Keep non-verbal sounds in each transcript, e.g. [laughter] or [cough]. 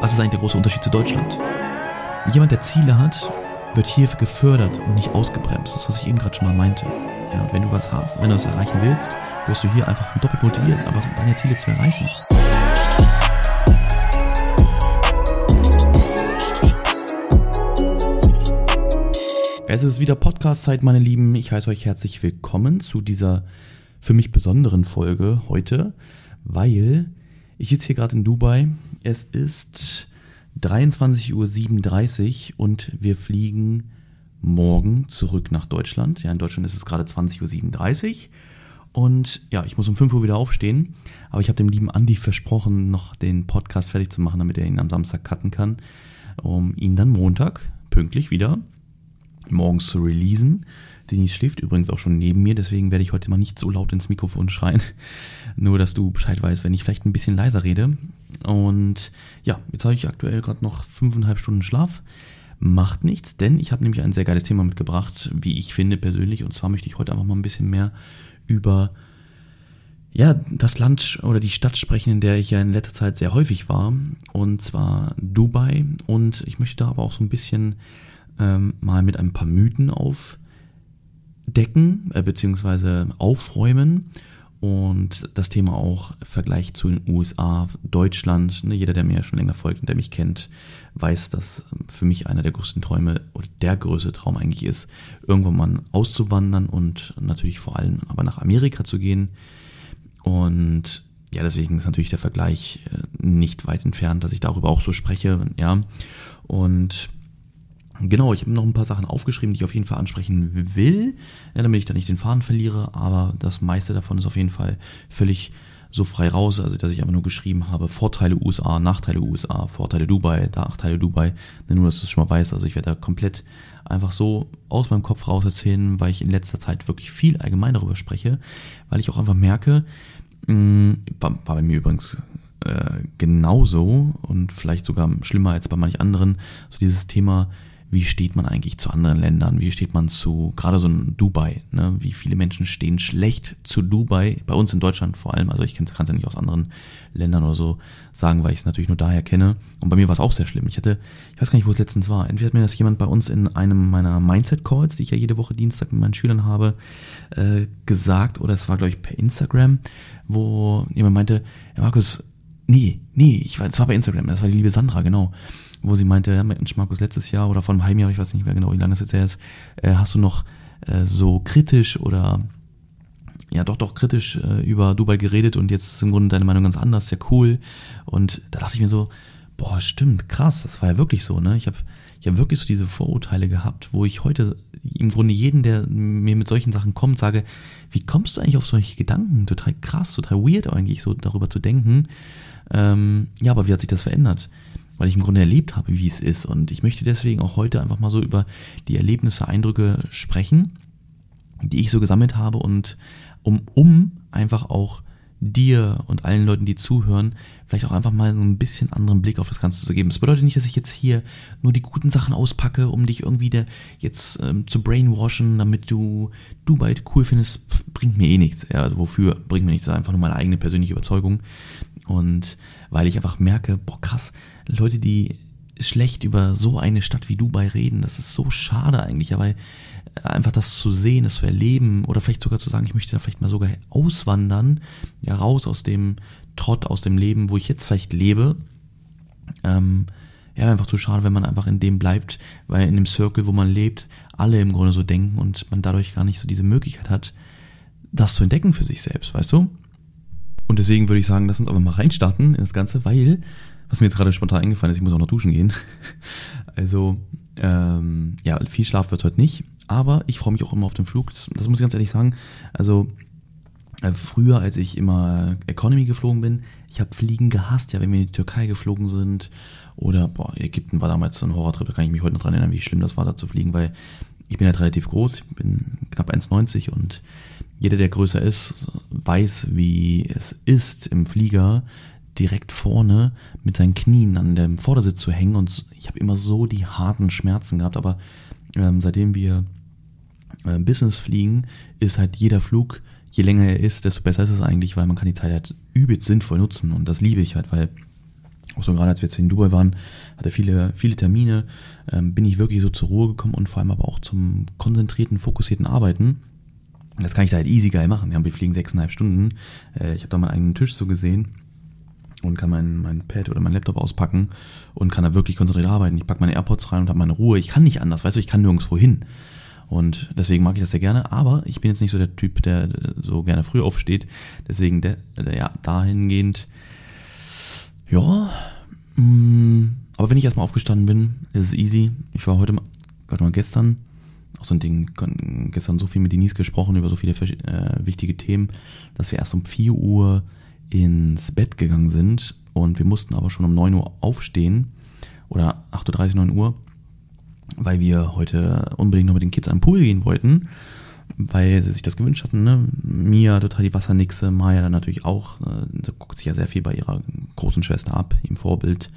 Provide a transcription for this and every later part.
was ist eigentlich der große Unterschied zu Deutschland? Jemand, der Ziele hat, wird hier gefördert und nicht ausgebremst. Das, was ich eben gerade schon mal meinte. Ja, und wenn du was hast, wenn du was erreichen willst, wirst du hier einfach doppelt motiviert, aber deine Ziele zu erreichen. Es ist wieder Podcast-Zeit, meine Lieben. Ich heiße euch herzlich willkommen zu dieser für mich besonderen Folge heute, weil ich sitze hier gerade in Dubai. Es ist 23.37 Uhr und wir fliegen morgen zurück nach Deutschland. Ja, in Deutschland ist es gerade 20.37 Uhr. Und ja, ich muss um 5 Uhr wieder aufstehen. Aber ich habe dem lieben Andi versprochen, noch den Podcast fertig zu machen, damit er ihn am Samstag cutten kann. Um ihn dann Montag pünktlich wieder morgens zu releasen. Denise schläft übrigens auch schon neben mir, deswegen werde ich heute mal nicht so laut ins Mikrofon schreien. [laughs] Nur, dass du Bescheid weißt, wenn ich vielleicht ein bisschen leiser rede. Und ja, jetzt habe ich aktuell gerade noch fünfeinhalb Stunden Schlaf. Macht nichts, denn ich habe nämlich ein sehr geiles Thema mitgebracht, wie ich finde persönlich. Und zwar möchte ich heute einfach mal ein bisschen mehr über ja, das Land oder die Stadt sprechen, in der ich ja in letzter Zeit sehr häufig war. Und zwar Dubai. Und ich möchte da aber auch so ein bisschen ähm, mal mit ein paar Mythen aufdecken, äh, beziehungsweise aufräumen. Und das Thema auch Vergleich zu den USA, Deutschland. Ne, jeder, der mir schon länger folgt und der mich kennt, weiß, dass für mich einer der größten Träume oder der größte Traum eigentlich ist, irgendwann mal auszuwandern und natürlich vor allem aber nach Amerika zu gehen. Und ja, deswegen ist natürlich der Vergleich äh, nicht weit entfernt, dass ich darüber auch so spreche, ja. Und Genau, ich habe noch ein paar Sachen aufgeschrieben, die ich auf jeden Fall ansprechen will, ja, damit ich da nicht den Faden verliere, aber das meiste davon ist auf jeden Fall völlig so frei raus, also dass ich einfach nur geschrieben habe, Vorteile USA, Nachteile USA, Vorteile Dubai, Nachteile Dubai, nur dass du es schon mal weißt, also ich werde da komplett einfach so aus meinem Kopf raus erzählen, weil ich in letzter Zeit wirklich viel allgemein darüber spreche, weil ich auch einfach merke, mh, mm, war, war bei mir übrigens äh, genauso und vielleicht sogar schlimmer als bei manch anderen, so dieses Thema, wie steht man eigentlich zu anderen Ländern, wie steht man zu, gerade so ein Dubai, ne? wie viele Menschen stehen schlecht zu Dubai, bei uns in Deutschland vor allem, also ich kann es ja nicht aus anderen Ländern oder so sagen, weil ich es natürlich nur daher kenne. Und bei mir war es auch sehr schlimm. Ich hatte, ich weiß gar nicht, wo es letztens war, entweder hat mir das jemand bei uns in einem meiner Mindset-Calls, die ich ja jede Woche Dienstag mit meinen Schülern habe, äh, gesagt, oder es war, glaube ich, per Instagram, wo jemand meinte, ja Markus, nee, nee, ich war, es war bei Instagram, das war die liebe Sandra, genau wo sie meinte, ja, Mensch, Markus, letztes Jahr oder vor einem halben Jahr, ich weiß nicht mehr genau, wie lange das jetzt her ist, äh, hast du noch äh, so kritisch oder ja doch doch kritisch äh, über Dubai geredet und jetzt ist im Grunde deine Meinung ganz anders, ja cool. Und da dachte ich mir so, boah, stimmt, krass, das war ja wirklich so, ne? Ich habe ich hab wirklich so diese Vorurteile gehabt, wo ich heute im Grunde jeden, der mir mit solchen Sachen kommt, sage, wie kommst du eigentlich auf solche Gedanken? Total krass, total weird eigentlich, so darüber zu denken. Ähm, ja, aber wie hat sich das verändert? Weil ich im Grunde erlebt habe, wie es ist. Und ich möchte deswegen auch heute einfach mal so über die Erlebnisse, Eindrücke sprechen, die ich so gesammelt habe und um, um einfach auch dir und allen Leuten, die zuhören, vielleicht auch einfach mal so ein bisschen anderen Blick auf das Ganze zu geben. Das bedeutet nicht, dass ich jetzt hier nur die guten Sachen auspacke, um dich irgendwie der jetzt ähm, zu brainwashen, damit du Dubai cool findest, Pff, bringt mir eh nichts. Ja, also wofür bringt mir nichts? Einfach nur meine eigene persönliche Überzeugung. Und weil ich einfach merke, boah krass, Leute, die schlecht über so eine Stadt wie Dubai reden, das ist so schade eigentlich, aber einfach das zu sehen, das zu erleben oder vielleicht sogar zu sagen, ich möchte da vielleicht mal sogar auswandern, ja raus aus dem Trott, aus dem Leben, wo ich jetzt vielleicht lebe, ähm, ja, einfach zu schade, wenn man einfach in dem bleibt, weil in dem Circle, wo man lebt, alle im Grunde so denken und man dadurch gar nicht so diese Möglichkeit hat, das zu entdecken für sich selbst, weißt du? Und deswegen würde ich sagen, lass uns aber mal reinstarten in das Ganze, weil, was mir jetzt gerade spontan eingefallen ist, ich muss auch noch duschen gehen. [laughs] Also, ähm, ja, viel Schlaf wird heute nicht, aber ich freue mich auch immer auf den Flug. Das, das muss ich ganz ehrlich sagen. Also, äh, früher, als ich immer Economy geflogen bin, ich habe Fliegen gehasst, ja, wenn wir in die Türkei geflogen sind oder, boah, Ägypten war damals so ein Horrortrip, da kann ich mich heute noch dran erinnern, wie schlimm das war, da zu fliegen, weil ich bin halt relativ groß, ich bin knapp 1,90 und jeder, der größer ist, weiß, wie es ist, im Flieger direkt vorne mit seinen Knien an dem Vordersitz zu hängen. Und ich habe immer so die harten Schmerzen gehabt. Aber ähm, seitdem wir äh, Business fliegen, ist halt jeder Flug, je länger er ist, desto besser ist es eigentlich, weil man kann die Zeit halt übelst sinnvoll nutzen. Und das liebe ich halt, weil auch so gerade als wir jetzt in Dubai waren, hatte viele, viele Termine, ähm, bin ich wirklich so zur Ruhe gekommen und vor allem aber auch zum konzentrierten, fokussierten Arbeiten. Das kann ich da halt easy geil machen. Ja, wir fliegen sechseinhalb Stunden. Äh, ich habe da meinen eigenen Tisch so gesehen und kann mein, mein Pad oder mein Laptop auspacken und kann da wirklich konzentriert arbeiten. Ich packe meine AirPods rein und habe meine Ruhe. Ich kann nicht anders, weißt du, ich kann nirgendwo hin. Und deswegen mag ich das sehr gerne. Aber ich bin jetzt nicht so der Typ, der so gerne früh aufsteht. Deswegen, der, der ja, dahingehend, ja, mh, mm, aber wenn ich erstmal aufgestanden bin, ist es easy. Ich war heute mal, warte mal gestern, auch so ein Ding, gestern so viel mit Denise gesprochen über so viele äh, wichtige Themen, dass wir erst um 4 Uhr ins Bett gegangen sind und wir mussten aber schon um 9 Uhr aufstehen oder 8.30 Uhr, 9 Uhr, weil wir heute unbedingt noch mit den Kids am Pool gehen wollten, weil sie sich das gewünscht hatten. Ne? Mia total die Wassernixe, Maya dann natürlich auch. Äh, sie guckt sich ja sehr viel bei ihrer großen Schwester ab, im Vorbild.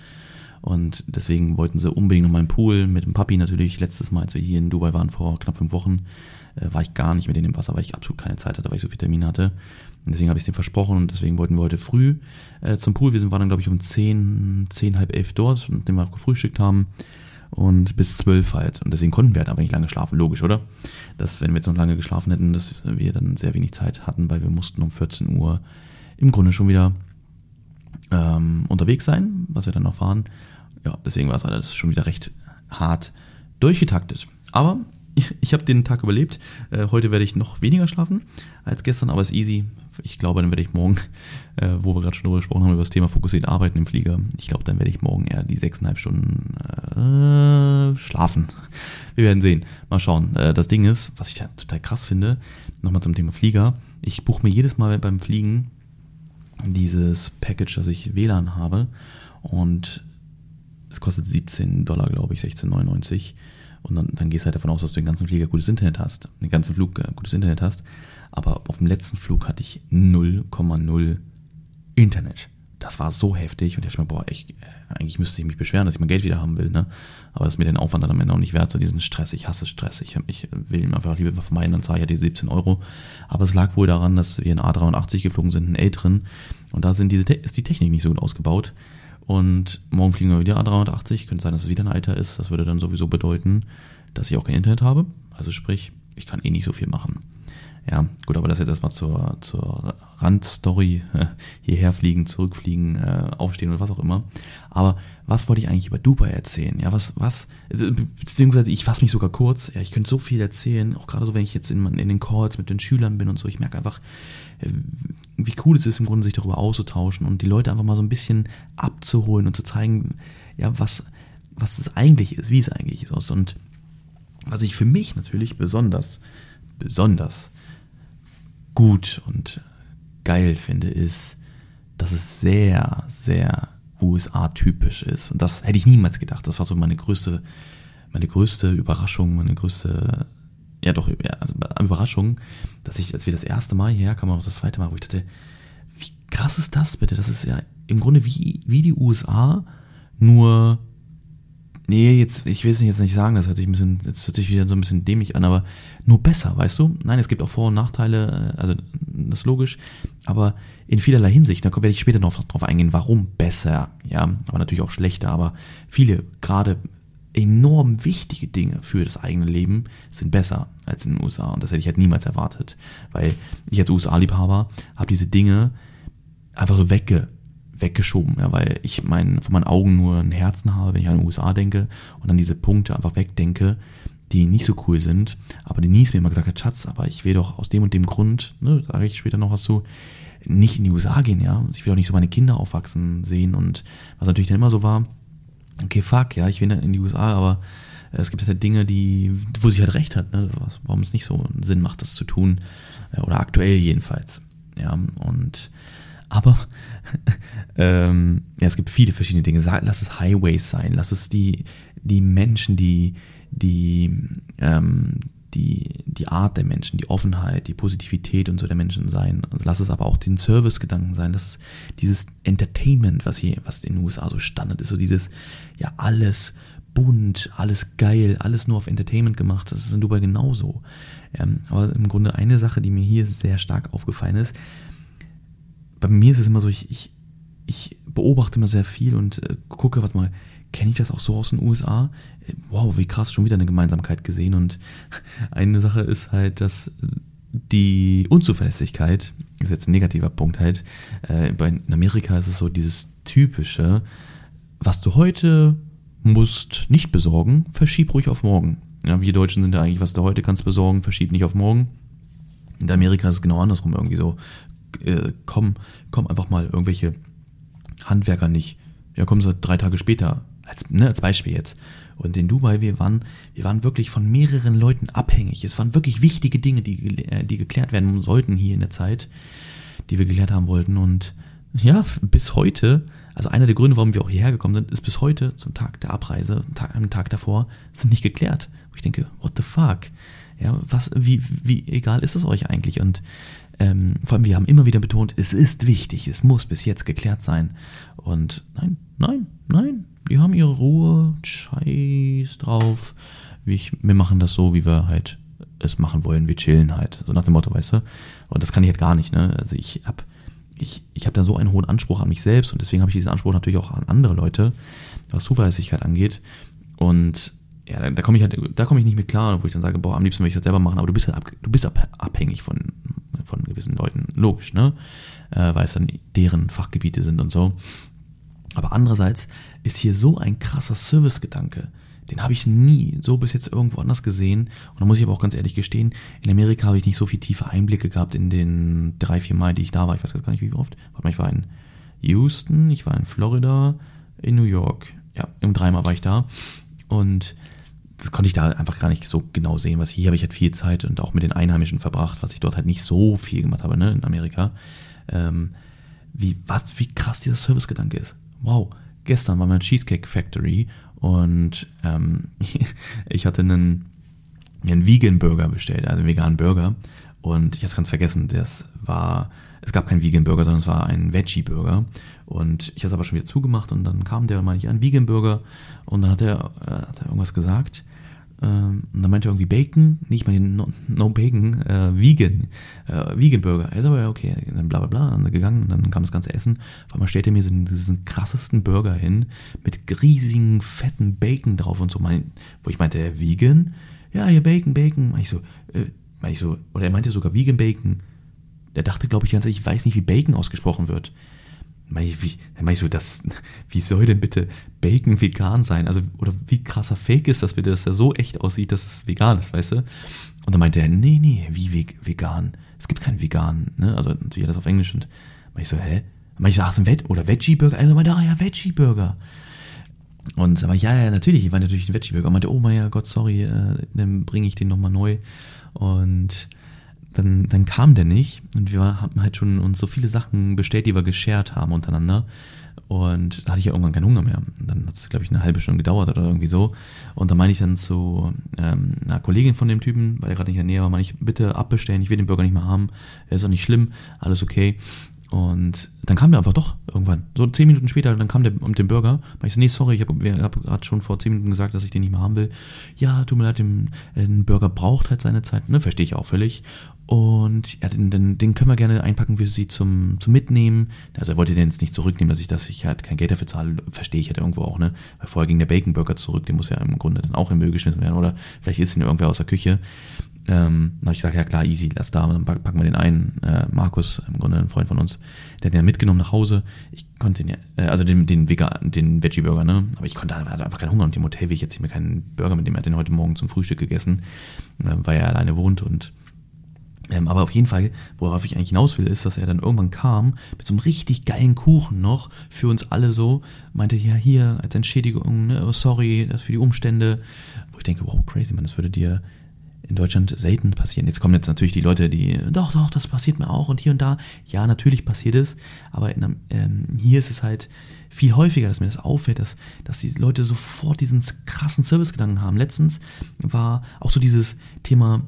Und deswegen wollten sie unbedingt noch mal im Pool mit dem Papi natürlich. Letztes Mal, als wir hier in Dubai waren, vor knapp fünf Wochen, äh, war ich gar nicht mit denen im Wasser, weil ich absolut keine Zeit hatte, weil ich so viel Termin hatte. Deswegen habe ich es dem versprochen und deswegen wollten wir heute früh äh, zum Pool. Wir sind, waren dann, glaube ich, um zehn, zehn, halb elf dort, nachdem wir auch gefrühstückt haben. Und bis zwölf halt. Und deswegen konnten wir halt aber nicht lange schlafen, logisch, oder? Dass, wenn wir jetzt noch lange geschlafen hätten, dass wir dann sehr wenig Zeit hatten, weil wir mussten um 14 Uhr im Grunde schon wieder ähm, unterwegs sein, was wir dann noch fahren. Ja, deswegen war es alles schon wieder recht hart durchgetaktet. Aber ich, [laughs] ich habe den Tag überlebt. Äh, heute werde ich noch weniger schlafen als gestern, aber es ist easy. Ich glaube, dann werde ich morgen, [laughs] äh, wo wir gerade schon darüber gesprochen haben, über das Thema fokussiert arbeiten im Flieger. Ich glaube, dann werde ich morgen eher die sechseinhalb Stunden äh, schlafen. [laughs] Wir werden sehen. Mal schauen. Äh, das Ding ist, was ich da total krass finde, nochmal zum Thema Flieger. Ich buche mir jedes Mal beim Fliegen dieses Package, dass ich WLAN habe und es kostet 17 Dollar, glaube ich, 16,99 und dann, dann gehst du halt davon aus, dass du den ganzen Flieger gutes Internet hast, den ganzen Flug äh, gutes Internet hast. Aber auf dem letzten Flug hatte ich 0,0 Internet. Das war so heftig und ich dachte mir, boah, ich, äh, eigentlich müsste ich mich beschweren, dass ich mein Geld wieder haben will, ne? Aber das ist mir den Aufwand dann am Ende auch nicht wert, so diesen Stress. Ich hasse Stress. Ich, ich will ihn einfach lieber vermeiden, dann zahle ich ja die 17 Euro. Aber es lag wohl daran, dass wir in A380 geflogen sind, in älteren. Und da sind diese, ist die Technik nicht so gut ausgebaut. Und morgen fliegen wir wieder A380. Könnte sein, dass es wieder ein Alter ist. Das würde dann sowieso bedeuten, dass ich auch kein Internet habe. Also sprich, ich kann eh nicht so viel machen. Ja, gut, aber das jetzt erstmal zur, zur Randstory. [laughs] Hierher fliegen, zurückfliegen, äh, aufstehen oder was auch immer. Aber was wollte ich eigentlich über Dubai erzählen? Ja, was, was, also, beziehungsweise ich fasse mich sogar kurz. Ja, ich könnte so viel erzählen, auch gerade so, wenn ich jetzt in, in den Calls mit den Schülern bin und so. Ich merke einfach, äh, wie cool es ist, im Grunde sich darüber auszutauschen und die Leute einfach mal so ein bisschen abzuholen und zu zeigen, ja, was, was es eigentlich ist, wie es eigentlich ist. Und was ich für mich natürlich besonders, besonders gut und geil finde, ist, dass es sehr, sehr USA-typisch ist. Und das hätte ich niemals gedacht. Das war so meine größte, meine größte Überraschung, meine größte, ja doch, ja, also Überraschung, dass ich, als wir das erste Mal hierher kamen, auch das zweite Mal, wo ich dachte, wie krass ist das bitte? Das ist ja im Grunde wie, wie die USA, nur nee, jetzt, ich will es jetzt nicht sagen, das hört sich ein bisschen, jetzt hört sich wieder so ein bisschen dämlich an, aber nur besser, weißt du? Nein, es gibt auch Vor- und Nachteile, äh, also das ist logisch, aber in vielerlei Hinsicht, da werde ich später noch drauf eingehen, warum besser, ja, aber natürlich auch schlechter, aber viele, gerade enorm wichtige Dinge für das eigene Leben sind besser als in den USA und das hätte ich halt niemals erwartet, weil ich als USA-Liebhaber habe diese Dinge einfach so wegge weggeschoben, ja, weil ich mein, von meinen Augen nur ein Herzen habe, wenn ich an den USA denke und dann diese Punkte einfach wegdenke, die nicht so cool sind. Aber Denise mir immer gesagt hat, Schatz, aber ich will doch aus dem und dem Grund, ne, sage ich später noch was zu, nicht in die USA gehen, ja. Ich will doch nicht so meine Kinder aufwachsen sehen und was natürlich dann immer so war, okay, fuck, ja, ich will in die USA, aber es gibt halt Dinge, die, wo sie halt recht hat, ne, warum es nicht so Sinn macht, das zu tun, oder aktuell jedenfalls, ja, und aber [laughs] ähm, ja, es gibt viele verschiedene Dinge. Lass es Highways sein, lass es die, die Menschen, die, die, ähm, die, die Art der Menschen, die Offenheit, die Positivität und so der Menschen sein. Lass es aber auch den Servicegedanken sein. Lass es dieses Entertainment, was hier, was in den USA so Standard ist, so dieses, ja, alles bunt, alles geil, alles nur auf Entertainment gemacht. Das ist in Dubai genauso. Ähm, aber im Grunde eine Sache, die mir hier sehr stark aufgefallen ist, bei mir ist es immer so, ich, ich, ich beobachte immer sehr viel und äh, gucke, was mal, kenne ich das auch so aus den USA? Wow, wie krass, schon wieder eine Gemeinsamkeit gesehen. Und [laughs] eine Sache ist halt, dass die Unzuverlässigkeit, ist jetzt ein negativer Punkt halt, äh, in Amerika ist es so dieses typische, was du heute musst nicht besorgen, verschieb ruhig auf morgen. Ja, wir Deutschen sind ja eigentlich, was du heute kannst besorgen, verschieb nicht auf morgen. In Amerika ist es genau andersrum irgendwie so. Äh, komm, komm einfach mal irgendwelche Handwerker nicht. Ja, kommen sie drei Tage später. Als, ne, als Beispiel jetzt. Und in Dubai, wir waren, wir waren wirklich von mehreren Leuten abhängig. Es waren wirklich wichtige Dinge, die, äh, die geklärt werden sollten hier in der Zeit, die wir geklärt haben wollten. Und ja, bis heute, also einer der Gründe, warum wir auch hierher gekommen sind, ist bis heute zum Tag der Abreise, am Tag davor, sind nicht geklärt. Wo ich denke, what the fuck? Ja, was, wie, wie egal ist es euch eigentlich? Und ähm, vor allem, wir haben immer wieder betont, es ist wichtig, es muss bis jetzt geklärt sein. Und nein, nein, nein, die haben ihre Ruhe, scheiß drauf. Ich, wir machen das so, wie wir halt es machen wollen, wir chillen halt. So nach dem Motto, weißt du? Und das kann ich halt gar nicht, ne? Also ich hab, ich, ich habe da so einen hohen Anspruch an mich selbst und deswegen habe ich diesen Anspruch natürlich auch an andere Leute, was Zuverlässigkeit angeht. Und ja, da, da komme ich halt, da komme ich nicht mit klar, wo ich dann sage, boah, am liebsten will ich das selber machen, aber du bist halt ab, du bist abhängig von, von gewissen Leuten, logisch, ne? Äh, weil es dann deren Fachgebiete sind und so. Aber andererseits ist hier so ein krasser Servicegedanke. Den habe ich nie so bis jetzt irgendwo anders gesehen. Und da muss ich aber auch ganz ehrlich gestehen, in Amerika habe ich nicht so viel tiefe Einblicke gehabt in den drei, vier Mal, die ich da war. Ich weiß gar nicht, wie oft. Warte mal, ich war in Houston, ich war in Florida, in New York. Ja, im dreimal war ich da. Und das konnte ich da einfach gar nicht so genau sehen, was hier habe ich halt viel Zeit und auch mit den Einheimischen verbracht, was ich dort halt nicht so viel gemacht habe, ne, in Amerika. Ähm, wie, was, wie krass dieser Servicegedanke ist. Wow. Gestern war mein Cheesecake Factory und ähm, [laughs] ich hatte einen, einen Vegan Burger bestellt, also einen veganen Burger. Und ich habe es ganz vergessen, das war, es gab keinen Vegan Burger, sondern es war ein Veggie Burger. Und ich habe es aber schon wieder zugemacht und dann kam der und meinte ich, ein Vegan Burger. Und dann hat er, äh, hat er irgendwas gesagt. Ähm, und dann meinte er irgendwie Bacon, nicht mal den No, no Bacon, äh, Vegan, äh, Vegan Burger. Also ja, okay, dann bla bla bla, dann gegangen, dann kam das ganze Essen. Auf einmal stellt er mir diesen, diesen krassesten Burger hin, mit riesigen, fetten Bacon drauf und so, mein, wo ich meinte, äh, Vegan? Ja, hier Bacon, Bacon. Mach ich so, äh, mach ich so, oder er meinte sogar Vegan Bacon. Der dachte, glaube ich, ganz ehrlich, ich weiß nicht, wie Bacon ausgesprochen wird wie, meinst du, das, wie soll denn bitte Bacon vegan sein? Also, oder wie krasser Fake ist das bitte, dass er so echt aussieht, dass es vegan ist, weißt du? Und dann meinte er, nee, nee, wie vegan? Es gibt keinen vegan, ne? Also natürlich alles auf Englisch und ich so, hä? Dann ich so, ach, ist ein Veg oder Veggie-Burger? Also meinte, ah ja, Veggie-Burger. Und aber ja, ja, natürlich, ich war natürlich ein Veggie-Burger. Und meinte, oh mein Gott, sorry, äh, dann bringe ich den nochmal neu. Und dann, dann kam der nicht und wir haben halt schon uns so viele Sachen bestellt, die wir geshared haben untereinander. Und da hatte ich ja irgendwann keinen Hunger mehr. Dann hat es, glaube ich, eine halbe Stunde gedauert oder irgendwie so. Und dann meine ich dann zu ähm, einer Kollegin von dem Typen, weil er gerade nicht in der Nähe war, meine ich, bitte abbestellen, ich will den Burger nicht mehr haben. Er ist auch nicht schlimm, alles okay. Und dann kam der einfach doch irgendwann. So zehn Minuten später, dann kam der mit dem Burger. Weil ich so, nee, sorry, ich habe hab gerade schon vor zehn Minuten gesagt, dass ich den nicht mehr haben will. Ja, tut mir leid, ein Burger braucht halt seine Zeit. Ne, verstehe ich auch völlig. Und ja, den, den, den können wir gerne einpacken für Sie zum, zum Mitnehmen. Also er wollte den jetzt nicht zurücknehmen, dass ich, dass ich halt kein Geld dafür zahle, verstehe ich halt irgendwo auch, ne? Weil vorher ging der Bacon Burger zurück, den muss ja im Grunde dann auch im Müll geschmissen werden. Oder vielleicht ist ihn irgendwer aus der Küche. Ähm, dann habe ich gesagt, ja klar, easy, lass da, dann packen wir den ein. Äh, Markus, im Grunde ein Freund von uns, der hat den ja mitgenommen nach Hause. Ich konnte den ja, äh, also den, den Vegan, den Veggie-Burger, ne? Aber ich konnte, hatte einfach keinen Hunger und im Hotel will ich jetzt mir keinen Burger mit dem, er hat den heute Morgen zum Frühstück gegessen, äh, weil er alleine wohnt und ähm, aber auf jeden Fall, worauf ich eigentlich hinaus will, ist, dass er dann irgendwann kam mit so einem richtig geilen Kuchen noch für uns alle so, meinte, ja, hier als Entschädigung, ne, oh, sorry, das für die Umstände. Wo ich denke, wow, crazy, man, das würde dir in Deutschland selten passieren. Jetzt kommen jetzt natürlich die Leute, die, doch, doch, das passiert mir auch und hier und da. Ja, natürlich passiert es, aber in, ähm, hier ist es halt viel häufiger, dass mir das auffällt, dass, dass die Leute sofort diesen krassen Servicegedanken haben. Letztens war auch so dieses Thema,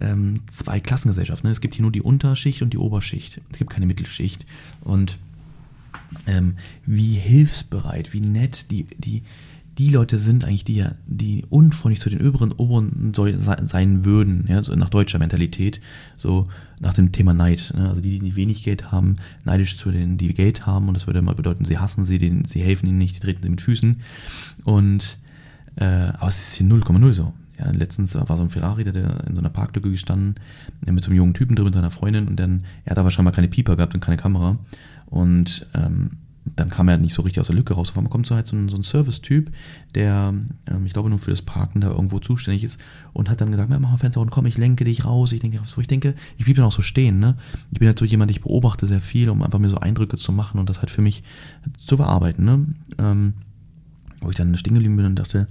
ähm, zwei Klassengesellschaften. Ne? Es gibt hier nur die Unterschicht und die Oberschicht. Es gibt keine Mittelschicht. Und ähm, wie hilfsbereit, wie nett die, die, die Leute sind eigentlich die, die unfreundlich zu den oberen, oberen sein würden, ja, so nach deutscher Mentalität, so nach dem Thema Neid. Ne? Also die, die wenig Geld haben, neidisch zu denen, die Geld haben und das würde mal bedeuten, sie hassen sie, denen, sie helfen ihnen nicht, die treten sie mit Füßen. Und äh, aber es ist hier 0,0 so. Ja, letztens war so ein Ferrari, der, in so einer Parklücke gestanden, mit so einem jungen Typen drin, mit seiner Freundin und dann, er hat aber scheinbar keine Pieper gehabt und keine Kamera. Und ähm, dann kam er nicht so richtig aus der Lücke raus. Auf einmal kommt so halt so ein, so ein Service-Typ, der, ähm, ich glaube, nur für das Parken da irgendwo zuständig ist und hat dann gesagt, mach mal Fenster und komm, ich lenke dich raus. Ich denke, ich denke, ich blieb dann auch so stehen, ne? Ich bin halt so jemand, ich beobachte sehr viel, um einfach mir so Eindrücke zu machen und das halt für mich zu verarbeiten, ne? Ähm, wo ich dann stehen geblieben bin und dachte,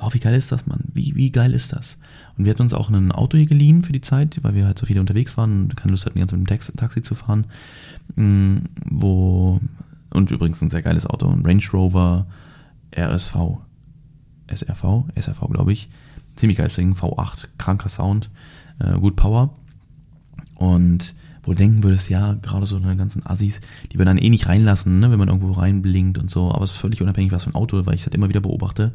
oh, wie geil ist das, Mann? Wie, wie geil ist das? Und wir hatten uns auch ein Auto hier geliehen für die Zeit, weil wir halt so viele unterwegs waren und keine Lust hatten, ganz mit dem Taxi, Taxi zu fahren, mm, wo und übrigens ein sehr geiles Auto, ein Range Rover RSV. SRV? SRV, glaube ich. Ziemlich geiles Ding, V8, kranker Sound, äh, gut Power. Und wo du denken würdest, ja, gerade so eine ganzen Assis, die wir dann eh nicht reinlassen, ne, wenn man irgendwo reinblinkt und so, aber es ist völlig unabhängig, was für ein Auto, weil ich es halt immer wieder beobachte.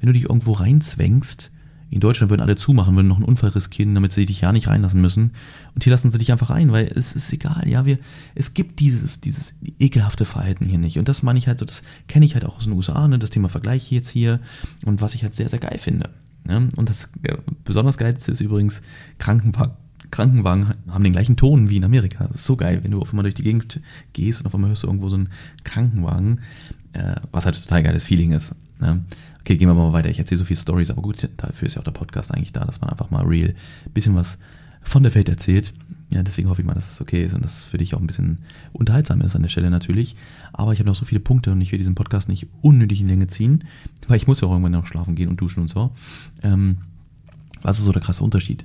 Wenn du dich irgendwo reinzwängst, in Deutschland würden alle zumachen, würden noch einen Unfall riskieren, damit sie dich ja nicht reinlassen müssen. Und hier lassen sie dich einfach rein, weil es ist egal, ja, wir, es gibt dieses, dieses ekelhafte Verhalten hier nicht. Und das meine ich halt so, das kenne ich halt auch aus den USA, ne, das Thema Vergleich jetzt hier und was ich halt sehr, sehr geil finde. Ne? Und das äh, besonders geilste ist übrigens Krankenwagen. Krankenwagen haben den gleichen Ton wie in Amerika. Das ist so geil, wenn du auf einmal durch die Gegend gehst und auf einmal hörst du irgendwo so einen Krankenwagen, äh, was halt total geiles Feeling ist. Ne? Okay, gehen wir mal weiter. Ich erzähle so viele Stories, aber gut, dafür ist ja auch der Podcast eigentlich da, dass man einfach mal real ein bisschen was von der Welt erzählt. Ja, deswegen hoffe ich mal, dass es okay ist und dass es für dich auch ein bisschen unterhaltsam ist an der Stelle natürlich. Aber ich habe noch so viele Punkte und ich will diesen Podcast nicht unnötig in Länge ziehen, weil ich muss ja auch irgendwann noch schlafen gehen und duschen und so. Ähm, was ist so der krasse Unterschied?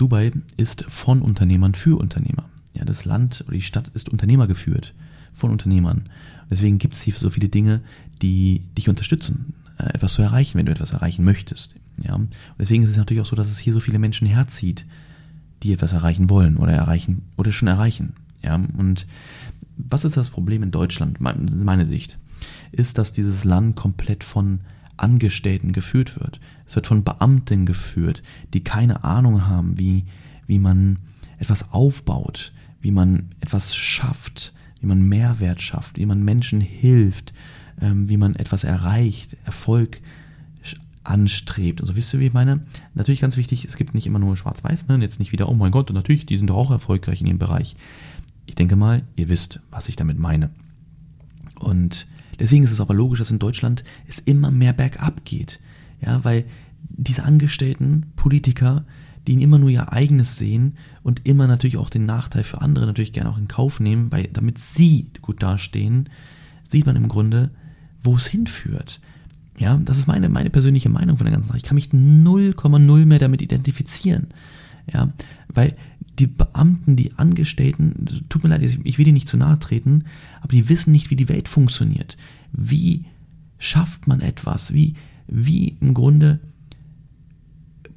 Dubai ist von Unternehmern für Unternehmer. Ja, das Land oder die Stadt ist Unternehmer geführt von Unternehmern. Deswegen gibt es hier so viele Dinge, die dich unterstützen. Äh, etwas zu erreichen, wenn du etwas erreichen möchtest. Ja? Und deswegen ist es natürlich auch so, dass es hier so viele Menschen herzieht, die etwas erreichen wollen oder erreichen oder schon erreichen. Ja? Und was ist das Problem in Deutschland? Meine Sicht ist, dass dieses Land komplett von Angestellten geführt wird. Es wird von Beamten geführt, die keine Ahnung haben, wie, wie man etwas aufbaut, wie man etwas schafft, wie man Mehrwert schafft, wie man Menschen hilft, ähm, wie man etwas erreicht, Erfolg anstrebt. Und so wisst ihr, wie ich meine? Natürlich ganz wichtig, es gibt nicht immer nur Schwarz-Weiß, ne? jetzt nicht wieder, oh mein Gott, und natürlich, die sind doch auch erfolgreich in ihrem Bereich. Ich denke mal, ihr wisst, was ich damit meine. Und deswegen ist es aber logisch, dass in Deutschland es immer mehr bergab geht. Ja, weil diese Angestellten, Politiker, die immer nur ihr eigenes sehen und immer natürlich auch den Nachteil für andere natürlich gerne auch in Kauf nehmen, weil damit sie gut dastehen, sieht man im Grunde, wo es hinführt. Ja, das ist meine, meine persönliche Meinung von der ganzen Sache. Ich kann mich 0,0 mehr damit identifizieren. Ja, weil die Beamten, die Angestellten, tut mir leid, ich will dir nicht zu nahe treten, aber die wissen nicht, wie die Welt funktioniert. Wie schafft man etwas? Wie, wie im Grunde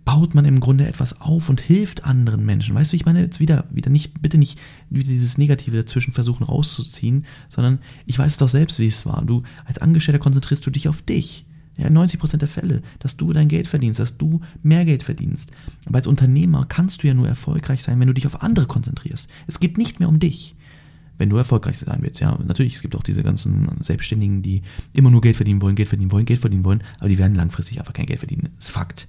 baut man im Grunde etwas auf und hilft anderen Menschen. Weißt du, ich meine jetzt wieder, wieder nicht, bitte nicht wieder dieses Negative dazwischen versuchen rauszuziehen, sondern ich weiß doch selbst, wie es war. Du als Angestellter konzentrierst du dich auf dich. Ja, 90% der Fälle, dass du dein Geld verdienst, dass du mehr Geld verdienst. Aber als Unternehmer kannst du ja nur erfolgreich sein, wenn du dich auf andere konzentrierst. Es geht nicht mehr um dich wenn du erfolgreich sein willst. Ja, natürlich, es gibt auch diese ganzen Selbstständigen, die immer nur Geld verdienen wollen, Geld verdienen wollen, Geld verdienen wollen, aber die werden langfristig einfach kein Geld verdienen. Das ist Fakt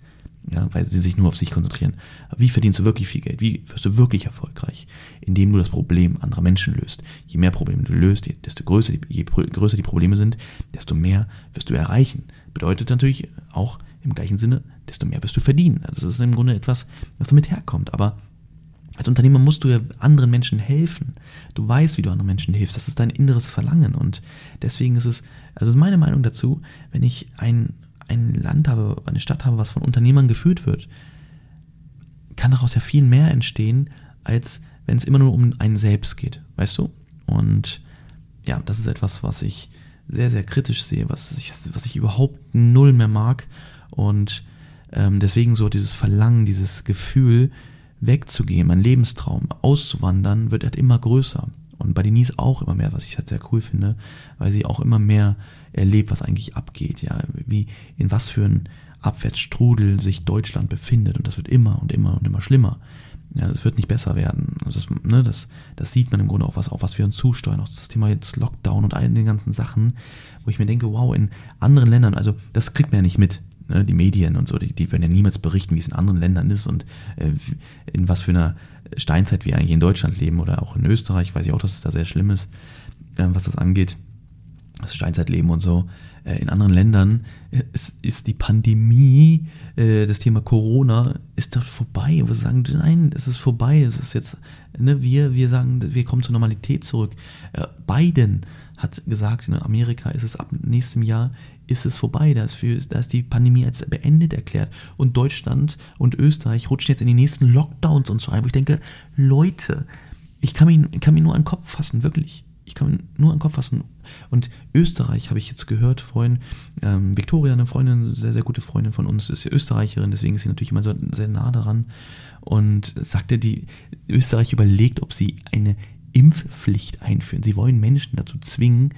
ja, weil sie sich nur auf sich konzentrieren. Wie verdienst du wirklich viel Geld? Wie wirst du wirklich erfolgreich? Indem du das Problem anderer Menschen löst. Je mehr Probleme du löst, desto größer je größer die Probleme sind, desto mehr wirst du erreichen. Bedeutet natürlich auch im gleichen Sinne, desto mehr wirst du verdienen. Das ist im Grunde etwas, was damit herkommt. Aber als Unternehmer musst du ja anderen Menschen helfen. Du weißt, wie du anderen Menschen hilfst. Das ist dein inneres Verlangen. Und deswegen ist es, also ist meine Meinung dazu, wenn ich ein ein Land habe, eine Stadt habe, was von Unternehmern geführt wird, kann daraus ja viel mehr entstehen, als wenn es immer nur um einen selbst geht, weißt du? Und ja, das ist etwas, was ich sehr, sehr kritisch sehe, was ich, was ich überhaupt null mehr mag. Und ähm, deswegen so dieses Verlangen, dieses Gefühl, wegzugehen, mein Lebenstraum, auszuwandern, wird halt immer größer. Und bei Denise auch immer mehr, was ich halt sehr cool finde, weil sie auch immer mehr erlebt, was eigentlich abgeht, ja, wie, in was für ein Abwärtsstrudel sich Deutschland befindet. Und das wird immer und immer und immer schlimmer. Ja, es wird nicht besser werden. Das, ne, das, das sieht man im Grunde auch, was, auch was wir uns zusteuern. Auch das Thema jetzt Lockdown und all den ganzen Sachen, wo ich mir denke, wow, in anderen Ländern, also das kriegt man ja nicht mit. Ne, die Medien und so, die, die würden ja niemals berichten, wie es in anderen Ländern ist und äh, in was für einer Steinzeit wir eigentlich in Deutschland leben oder auch in Österreich, weiß ich auch, dass es da sehr schlimm ist, äh, was das angeht. Das Steinzeitleben und so. Äh, in anderen Ländern ist, äh, ist die Pandemie, äh, das Thema Corona ist doch vorbei. Wir sagen, nein, es ist vorbei. Es ist jetzt, ne, wir, wir sagen, wir kommen zur Normalität zurück. Biden hat gesagt, in Amerika ist es ab nächstem Jahr ist es vorbei. Da ist, für, da ist die Pandemie als beendet erklärt. Und Deutschland und Österreich rutschen jetzt in die nächsten Lockdowns und so ein. Wo ich denke, Leute, ich kann mich, kann mich nur an den Kopf fassen, wirklich ich kann nur an den Kopf fassen. Und Österreich habe ich jetzt gehört vorhin. Ähm, Victoria, eine Freundin, sehr, sehr gute Freundin von uns, ist ja Österreicherin, deswegen ist sie natürlich immer so sehr nah daran. Und sagte, die Österreich überlegt, ob sie eine Impfpflicht einführen. Sie wollen Menschen dazu zwingen,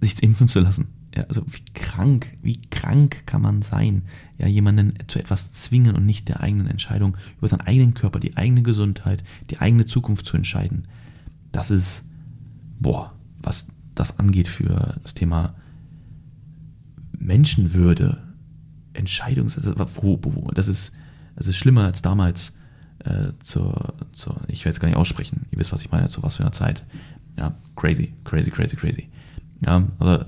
sich impfen zu lassen. Ja, also wie krank, wie krank kann man sein, ja, jemanden zu etwas zwingen und nicht der eigenen Entscheidung über seinen eigenen Körper, die eigene Gesundheit, die eigene Zukunft zu entscheiden das ist, boah, was das angeht für das Thema Menschenwürde, Entscheidungs, das ist, das ist schlimmer als damals äh, zur, zur, ich werde es gar nicht aussprechen, ihr wisst, was ich meine, zu was für einer Zeit. Ja, crazy, crazy, crazy, crazy. Ja, also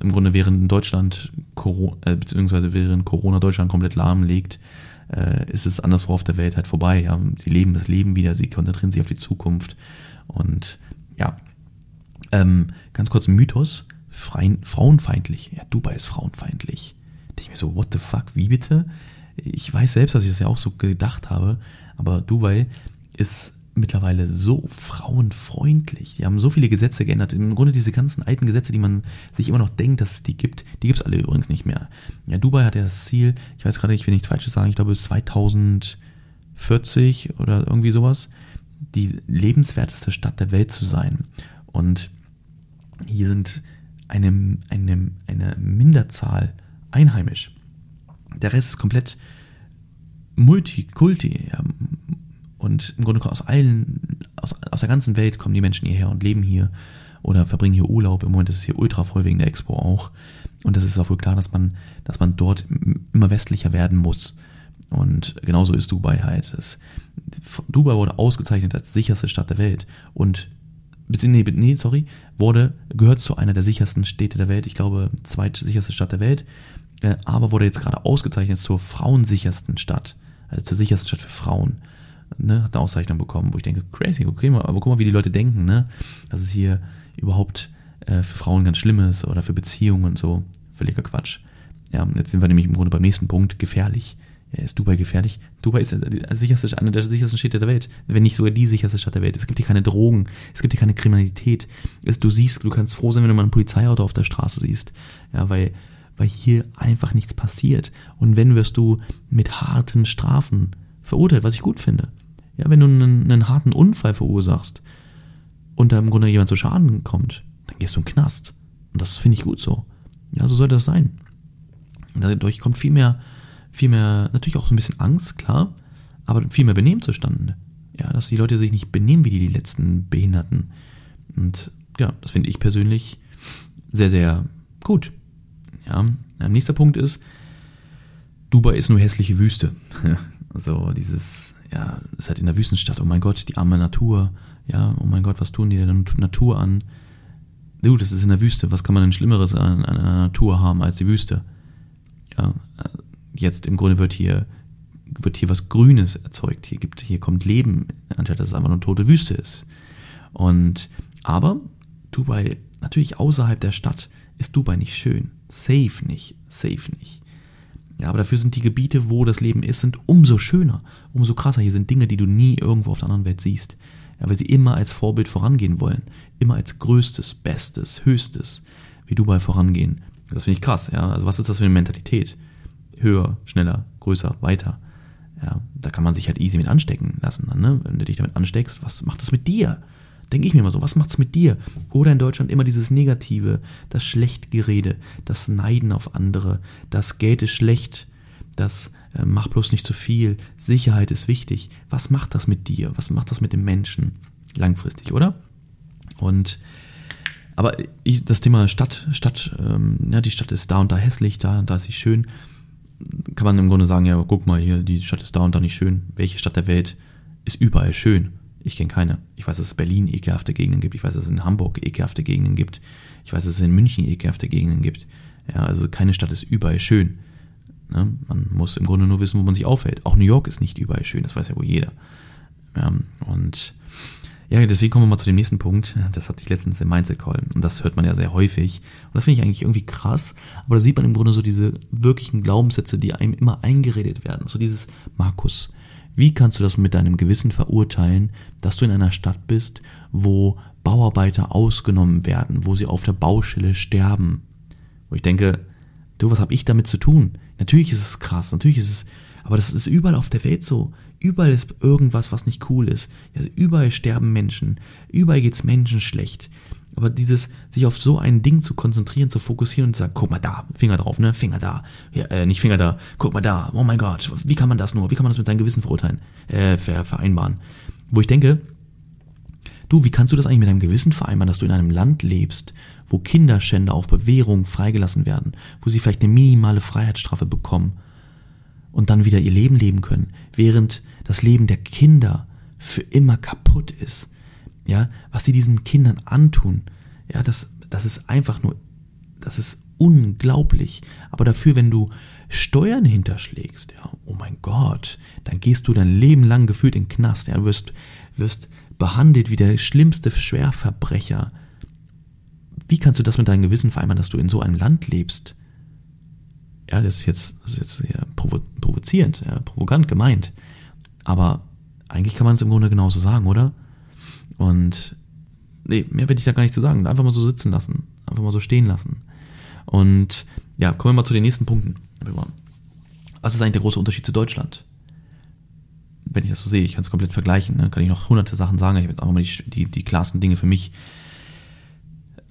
im Grunde während Deutschland, Corona, äh, beziehungsweise während Corona Deutschland komplett lahmlegt, äh, ist es anderswo auf der Welt halt vorbei. Ja. Sie leben das Leben wieder, sie konzentrieren sich auf die Zukunft und ja, ähm, ganz kurz Mythos, Freien, frauenfeindlich. Ja, Dubai ist frauenfeindlich. Da ich mir so, what the fuck, wie bitte? Ich weiß selbst, dass ich das ja auch so gedacht habe, aber Dubai ist mittlerweile so frauenfreundlich. Die haben so viele Gesetze geändert. Im Grunde diese ganzen alten Gesetze, die man sich immer noch denkt, dass es die gibt, die gibt es alle übrigens nicht mehr. Ja, Dubai hat ja das Ziel, ich weiß gerade, ich will nichts Falsches sagen, ich glaube bis 2040 oder irgendwie sowas, die lebenswerteste Stadt der Welt zu sein. Und hier sind eine, eine, eine Minderzahl einheimisch. Der Rest ist komplett Multikulti. Ja. Und im Grunde aus allen, aus, aus der ganzen Welt kommen die Menschen hierher und leben hier oder verbringen hier Urlaub. Im Moment ist es hier ultra voll wegen der Expo auch. Und das ist auch wohl klar, dass man, dass man dort immer westlicher werden muss. Und genauso ist Dubai halt. Es, Dubai wurde ausgezeichnet als sicherste Stadt der Welt und nee, nee, sorry, wurde, gehört zu einer der sichersten Städte der Welt, ich glaube, zweitsicherste Stadt der Welt, äh, aber wurde jetzt gerade ausgezeichnet zur frauensichersten Stadt, also zur sichersten Stadt für Frauen. Ne, hat eine Auszeichnung bekommen, wo ich denke, crazy, okay, aber guck mal, wie die Leute denken, ne, dass es hier überhaupt äh, für Frauen ganz schlimm ist oder für Beziehungen und so. Völliger Quatsch. Ja, jetzt sind wir nämlich im Grunde beim nächsten Punkt, gefährlich. Ja, ist Dubai gefährlich? Dubai ist die sicherste, eine der sichersten Städte der Welt, wenn nicht sogar die sicherste Stadt der Welt. Es gibt hier keine Drogen, es gibt hier keine Kriminalität. Du siehst, du kannst froh sein, wenn du mal ein Polizeiauto auf der Straße siehst, ja, weil, weil hier einfach nichts passiert. Und wenn wirst du mit harten Strafen verurteilt, was ich gut finde. Ja, wenn du einen, einen harten Unfall verursachst und da im Grunde jemand zu Schaden kommt, dann gehst du in den Knast. Und das finde ich gut so. Ja, so sollte das sein. Und dadurch kommt viel mehr viel mehr, natürlich auch so ein bisschen Angst, klar, aber viel mehr Benehmen zustande. Ja, dass die Leute sich nicht benehmen wie die, die letzten Behinderten. Und ja, das finde ich persönlich sehr, sehr gut. Ja, nächster Punkt ist, Dubai ist nur hässliche Wüste. [laughs] so dieses, ja, ist halt in der Wüstenstadt, oh mein Gott, die arme Natur, ja, oh mein Gott, was tun die der Natur an? Du, das ist in der Wüste, was kann man denn Schlimmeres an, an einer Natur haben als die Wüste? Ja, jetzt im Grunde wird hier, wird hier was Grünes erzeugt. Hier gibt, hier kommt Leben, anstatt dass es einfach nur tote Wüste ist. Und, aber Dubai, natürlich außerhalb der Stadt, ist Dubai nicht schön. Safe nicht. Safe nicht. Ja, aber dafür sind die Gebiete, wo das Leben ist, sind umso schöner, umso krasser. Hier sind Dinge, die du nie irgendwo auf der anderen Welt siehst. Ja, weil sie immer als Vorbild vorangehen wollen. Immer als größtes, bestes, höchstes, wie Dubai vorangehen. Das finde ich krass, ja. Also was ist das für eine Mentalität? Höher, schneller, größer, weiter. Ja, da kann man sich halt easy mit anstecken lassen. Dann, ne? Wenn du dich damit ansteckst, was macht das mit dir? Denke ich mir immer so, was macht's mit dir? Oder in Deutschland immer dieses Negative, das Schlechtgerede, das Neiden auf andere, das Geld ist schlecht, das äh, mach bloß nicht zu viel, Sicherheit ist wichtig. Was macht das mit dir? Was macht das mit dem Menschen langfristig, oder? Und aber ich, das Thema Stadt, Stadt, ähm, ja, die Stadt ist da und da hässlich, da und da ist sie schön. Kann man im Grunde sagen, ja, guck mal hier, die Stadt ist da und da nicht schön. Welche Stadt der Welt ist überall schön? Ich kenne keine. Ich weiß, dass es Berlin ekelhafte Gegenden gibt. Ich weiß, dass es in Hamburg ekelhafte Gegenden gibt. Ich weiß, dass es in München ekelhafte Gegenden gibt. Ja, also keine Stadt ist überall schön. Ne? Man muss im Grunde nur wissen, wo man sich aufhält. Auch New York ist nicht überall schön, das weiß ja wohl jeder. Ja, und ja, deswegen kommen wir mal zu dem nächsten Punkt. Das hatte ich letztens im Mindset Call und das hört man ja sehr häufig. Und das finde ich eigentlich irgendwie krass, aber da sieht man im Grunde so diese wirklichen Glaubenssätze, die einem immer eingeredet werden. So dieses Markus, wie kannst du das mit deinem Gewissen verurteilen, dass du in einer Stadt bist, wo Bauarbeiter ausgenommen werden, wo sie auf der Baustelle sterben? Wo ich denke, du, was habe ich damit zu tun? Natürlich ist es krass, natürlich ist es, aber das ist überall auf der Welt so. Überall ist irgendwas, was nicht cool ist. Also überall sterben Menschen, überall geht's Menschen schlecht. Aber dieses, sich auf so ein Ding zu konzentrieren, zu fokussieren und zu sagen, guck mal da, Finger drauf, ne, Finger da, ja, äh, nicht Finger da, guck mal da, oh mein Gott, wie kann man das nur, wie kann man das mit seinem Gewissen verurteilen, äh, ver vereinbaren? Wo ich denke, du, wie kannst du das eigentlich mit deinem Gewissen vereinbaren, dass du in einem Land lebst, wo Kinderschänder auf Bewährung freigelassen werden, wo sie vielleicht eine minimale Freiheitsstrafe bekommen und dann wieder ihr Leben leben können, während das Leben der Kinder für immer kaputt ist. Ja, was sie diesen Kindern antun, ja, das, das ist einfach nur, das ist unglaublich. Aber dafür, wenn du Steuern hinterschlägst, ja, oh mein Gott, dann gehst du dein Leben lang gefühlt in den Knast, ja, du wirst, wirst behandelt wie der schlimmste Schwerverbrecher. Wie kannst du das mit deinem Gewissen vereinbaren, dass du in so einem Land lebst? Ja, das ist jetzt, das ist jetzt provozierend, ja, provokant gemeint. Aber eigentlich kann man es im Grunde genauso sagen, oder? Und nee, mehr werde ich da gar nicht zu sagen. Einfach mal so sitzen lassen. Einfach mal so stehen lassen. Und ja, kommen wir mal zu den nächsten Punkten. Was ist eigentlich der große Unterschied zu Deutschland? Wenn ich das so sehe, ich kann es komplett vergleichen, ne? kann ich noch hunderte Sachen sagen. Ich habe jetzt einfach mal die, die, die klarsten Dinge für mich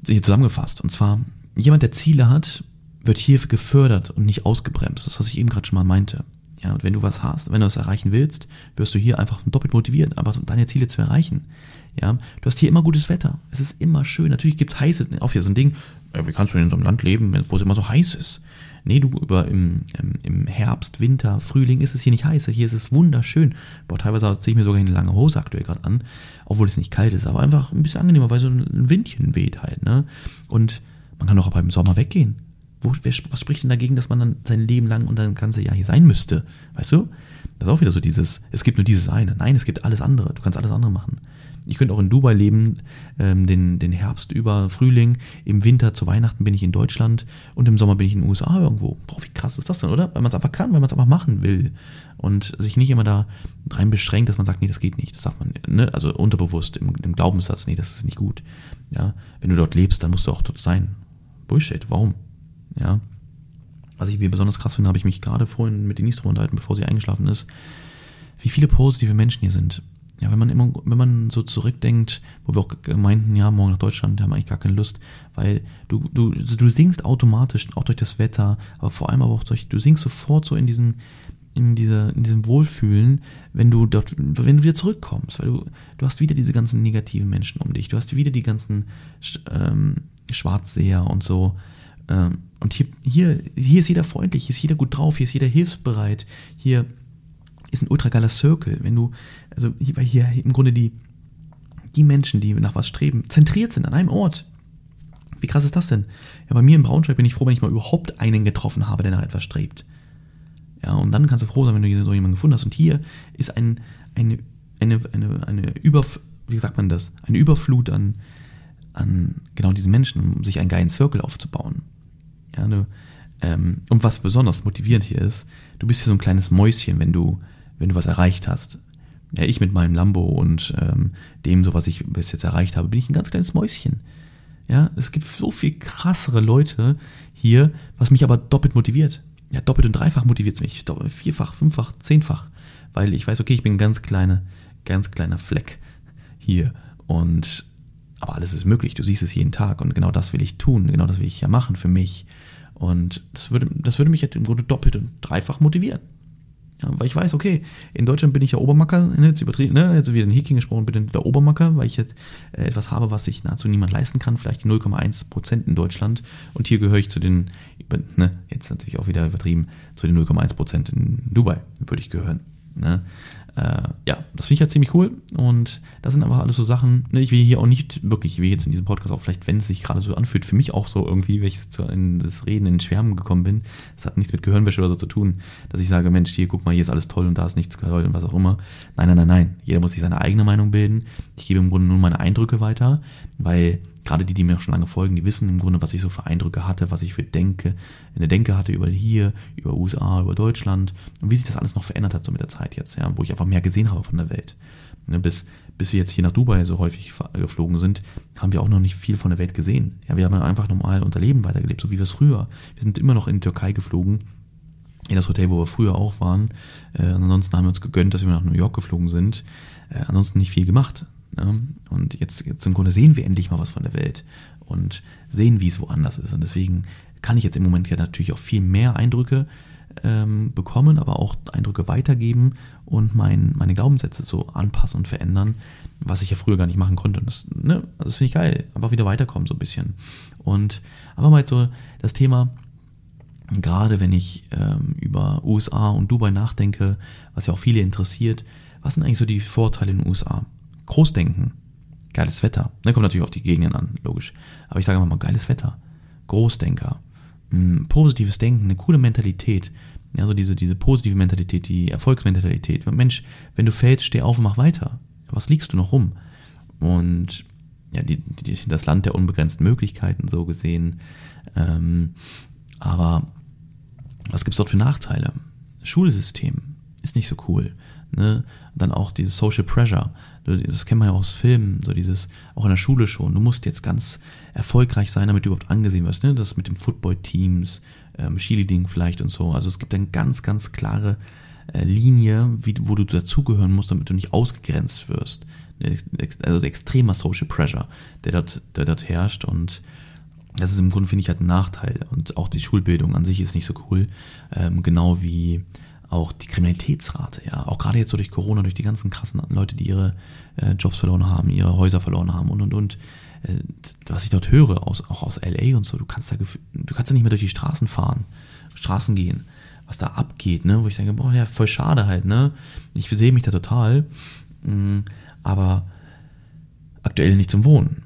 hier zusammengefasst. Und zwar, jemand, der Ziele hat, wird hier gefördert und nicht ausgebremst. Das, was ich eben gerade schon mal meinte. Ja, und wenn du was hast, wenn du es erreichen willst, wirst du hier einfach doppelt motiviert, einfach deine Ziele zu erreichen. Ja, du hast hier immer gutes Wetter. Es ist immer schön. Natürlich gibt es heiße, auf hier so ein Ding, wie kannst du in so einem Land leben, wo es immer so heiß ist? Nee, du über im, im Herbst, Winter, Frühling ist es hier nicht heiß. Hier ist es wunderschön. Boah, teilweise ziehe ich mir sogar eine lange Hose aktuell gerade an, obwohl es nicht kalt ist, aber einfach ein bisschen angenehmer, weil so ein Windchen weht halt, ne? Und man kann auch beim Sommer weggehen. Wo, wer, was spricht denn dagegen, dass man dann sein Leben lang und dann ganze Jahr hier sein müsste? Weißt du? Das ist auch wieder so dieses, es gibt nur dieses eine. Nein, es gibt alles andere. Du kannst alles andere machen. Ich könnte auch in Dubai leben, ähm, den, den Herbst über Frühling, im Winter zu Weihnachten bin ich in Deutschland und im Sommer bin ich in den USA irgendwo. Boah, wie krass ist das denn, oder? Weil man es einfach kann, weil man es einfach machen will. Und sich nicht immer da rein beschränkt, dass man sagt, nee, das geht nicht, das darf man, ne? Also unterbewusst im, im Glaubenssatz, nee, das ist nicht gut. Ja, wenn du dort lebst, dann musst du auch dort sein. Bullshit, warum? Ja. Was ich mir besonders krass finde, habe ich mich gerade vorhin mit Denise drüber unterhalten, bevor sie eingeschlafen ist, wie viele positive Menschen hier sind ja, wenn man immer, wenn man so zurückdenkt, wo wir auch meinten, ja, morgen nach Deutschland, haben wir eigentlich gar keine Lust, weil du, du, du singst automatisch, auch durch das Wetter, aber vor allem aber auch durch, du singst sofort so in diesem, in dieser, in diesem Wohlfühlen, wenn du dort, wenn du wieder zurückkommst, weil du, du hast wieder diese ganzen negativen Menschen um dich, du hast wieder die ganzen ähm, Schwarzseher und so. Ähm, und hier, hier, hier ist jeder freundlich, hier ist jeder gut drauf, hier ist jeder hilfsbereit, hier ist ein ultra geiler Circle. Wenn du, also hier, weil hier im Grunde die, die Menschen, die nach was streben, zentriert sind an einem Ort. Wie krass ist das denn? Ja, bei mir im Braunschweig bin ich froh, wenn ich mal überhaupt einen getroffen habe, der nach etwas strebt. Ja, und dann kannst du froh sein, wenn du so jemanden gefunden hast. Und hier ist ein, eine, eine, eine, eine Über, wie sagt man das? Eine Überflut an, an genau diesen Menschen, um sich einen geilen Circle aufzubauen. Ja, du, ähm, und was besonders motivierend hier ist, du bist hier so ein kleines Mäuschen, wenn du wenn du was erreicht hast. Ja, ich mit meinem Lambo und ähm, dem, so was ich bis jetzt erreicht habe, bin ich ein ganz kleines Mäuschen. Ja, es gibt so viel krassere Leute hier, was mich aber doppelt motiviert. Ja, doppelt und dreifach motiviert es mich. Vierfach, fünffach, zehnfach. Weil ich weiß, okay, ich bin ein ganz kleiner, ganz kleiner Fleck hier. Und aber alles ist möglich. Du siehst es jeden Tag und genau das will ich tun. Genau das will ich ja machen für mich. Und das würde, das würde mich jetzt im Grunde doppelt und dreifach motivieren. Ja, weil ich weiß, okay, in Deutschland bin ich ja Obermacker, jetzt übertrieben, ne, also wieder in Hicking gesprochen, bin der Obermacker, weil ich jetzt äh, etwas habe, was sich nahezu niemand leisten kann, vielleicht die 0,1 Prozent in Deutschland. Und hier gehöre ich zu den, ne, jetzt natürlich auch wieder übertrieben, zu den 0,1 Prozent in Dubai, würde ich gehören. Ne? Äh, ja, das finde ich halt ziemlich cool. Und das sind einfach alles so Sachen, ne, ich will hier auch nicht wirklich, ich will jetzt in diesem Podcast auch vielleicht, wenn es sich gerade so anfühlt, für mich auch so irgendwie, wenn ich so in das Reden in Schwärmen gekommen bin, das hat nichts mit Gehirnwäsche oder so zu tun, dass ich sage, Mensch, hier, guck mal, hier ist alles toll und da ist nichts toll und was auch immer. Nein, nein, nein, nein. Jeder muss sich seine eigene Meinung bilden. Ich gebe im Grunde nur meine Eindrücke weiter, weil gerade die, die mir schon lange folgen, die wissen im Grunde, was ich so für Eindrücke hatte, was ich für Denke, eine Denke hatte über hier, über USA, über Deutschland und wie sich das alles noch verändert hat so mit der Zeit jetzt, ja, wo ich einfach mehr gesehen habe von der Welt. Ne, bis, bis wir jetzt hier nach Dubai so häufig geflogen sind, haben wir auch noch nicht viel von der Welt gesehen. Ja, wir haben einfach normal unser Leben weitergelebt, so wie wir es früher. Wir sind immer noch in die Türkei geflogen, in das Hotel, wo wir früher auch waren. Äh, ansonsten haben wir uns gegönnt, dass wir nach New York geflogen sind. Äh, ansonsten nicht viel gemacht. Ne? Und jetzt, jetzt im Grunde sehen wir endlich mal was von der Welt und sehen, wie es woanders ist. Und deswegen kann ich jetzt im Moment ja natürlich auch viel mehr Eindrücke ähm, bekommen, aber auch Eindrücke weitergeben und mein, meine Glaubenssätze so anpassen und verändern, was ich ja früher gar nicht machen konnte. Und das, ne, das finde ich geil. Einfach wieder weiterkommen so ein bisschen. Und aber mal so das Thema, gerade wenn ich ähm, über USA und Dubai nachdenke, was ja auch viele interessiert, was sind eigentlich so die Vorteile in den USA? Großdenken. Geiles Wetter. Dann kommt natürlich auf die Gegenden an, logisch. Aber ich sage mal, geiles Wetter. Großdenker. Mh, positives Denken, eine coole Mentalität. Ja, so diese, diese positive Mentalität, die Erfolgsmentalität. Mensch, wenn du fällst, steh auf und mach weiter. Was liegst du noch rum? Und ja, die, die, das Land der unbegrenzten Möglichkeiten, so gesehen. Ähm, aber was gibt's dort für Nachteile? Schulsystem ist nicht so cool. Ne? Dann auch dieses Social Pressure. Das kennt man ja aus Filmen, so dieses, auch in der Schule schon. Du musst jetzt ganz erfolgreich sein, damit du überhaupt angesehen wirst. Ne? Das mit dem Football-Teams, ähm, Cheerleading vielleicht und so. Also es gibt eine ganz, ganz klare äh, Linie, wie, wo du dazugehören musst, damit du nicht ausgegrenzt wirst. Also extremer Social Pressure, der dort, der dort herrscht und das ist im Grunde, finde ich, halt ein Nachteil. Und auch die Schulbildung an sich ist nicht so cool. Ähm, genau wie auch die Kriminalitätsrate, ja, auch gerade jetzt so durch Corona, durch die ganzen krassen Leute, die ihre äh, Jobs verloren haben, ihre Häuser verloren haben und und und, äh, was ich dort höre, aus, auch aus LA und so, du kannst da, du kannst da nicht mehr durch die Straßen fahren, Straßen gehen, was da abgeht, ne, wo ich denke, boah, ja, voll schade halt, ne, ich sehe mich da total, mh, mm, aber aktuell nicht zum Wohnen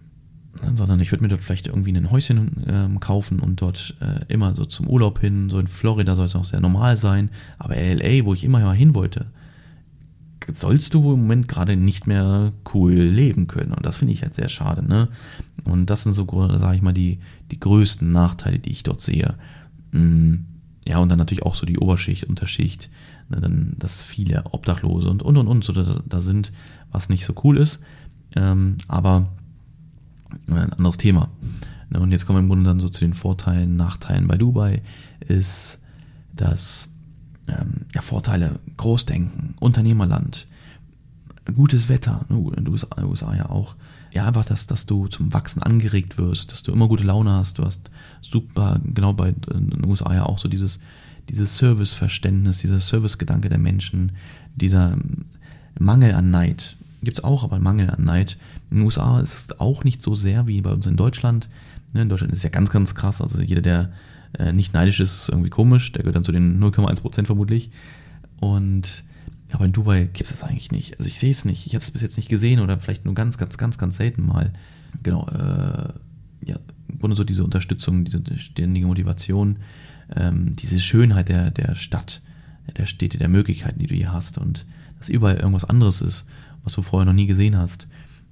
sondern ich würde mir dort vielleicht irgendwie ein Häuschen ähm, kaufen und dort äh, immer so zum Urlaub hin, so in Florida soll es auch sehr normal sein, aber LA, wo ich immer hin wollte, sollst du im Moment gerade nicht mehr cool leben können. Und das finde ich halt sehr schade, ne? Und das sind so, sage ich mal, die, die größten Nachteile, die ich dort sehe. Mm, ja, und dann natürlich auch so die Oberschicht, Unterschicht, ne, dann, dass viele Obdachlose und und und und so da, da sind, was nicht so cool ist, ähm, aber ein anderes Thema. Ne, und jetzt kommen wir im Grunde dann so zu den Vorteilen, Nachteilen. Bei Dubai, ist, dass ähm, ja, Vorteile, Großdenken, Unternehmerland, gutes Wetter, ne, in den USA, ja auch, ja, einfach, dass, dass du zum Wachsen angeregt wirst, dass du immer gute Laune hast, du hast super, genau bei den USA ja auch so dieses, dieses Serviceverständnis, dieser Servicegedanke der Menschen, dieser Mangel an Neid, gibt es auch, aber Mangel an Neid. In den USA ist es auch nicht so sehr wie bei uns in Deutschland. Ne, in Deutschland ist es ja ganz, ganz krass. Also jeder, der äh, nicht neidisch ist, ist irgendwie komisch. Der gehört dann zu den 0,1 Prozent vermutlich. Und aber in Dubai gibt es das eigentlich nicht. Also ich sehe es nicht. Ich habe es bis jetzt nicht gesehen oder vielleicht nur ganz, ganz, ganz, ganz selten mal. Genau, äh, ja, im Grunde so diese Unterstützung, diese ständige Motivation, ähm, diese Schönheit der, der Stadt, der Städte, der Möglichkeiten, die du hier hast und dass überall irgendwas anderes ist was du vorher noch nie gesehen hast.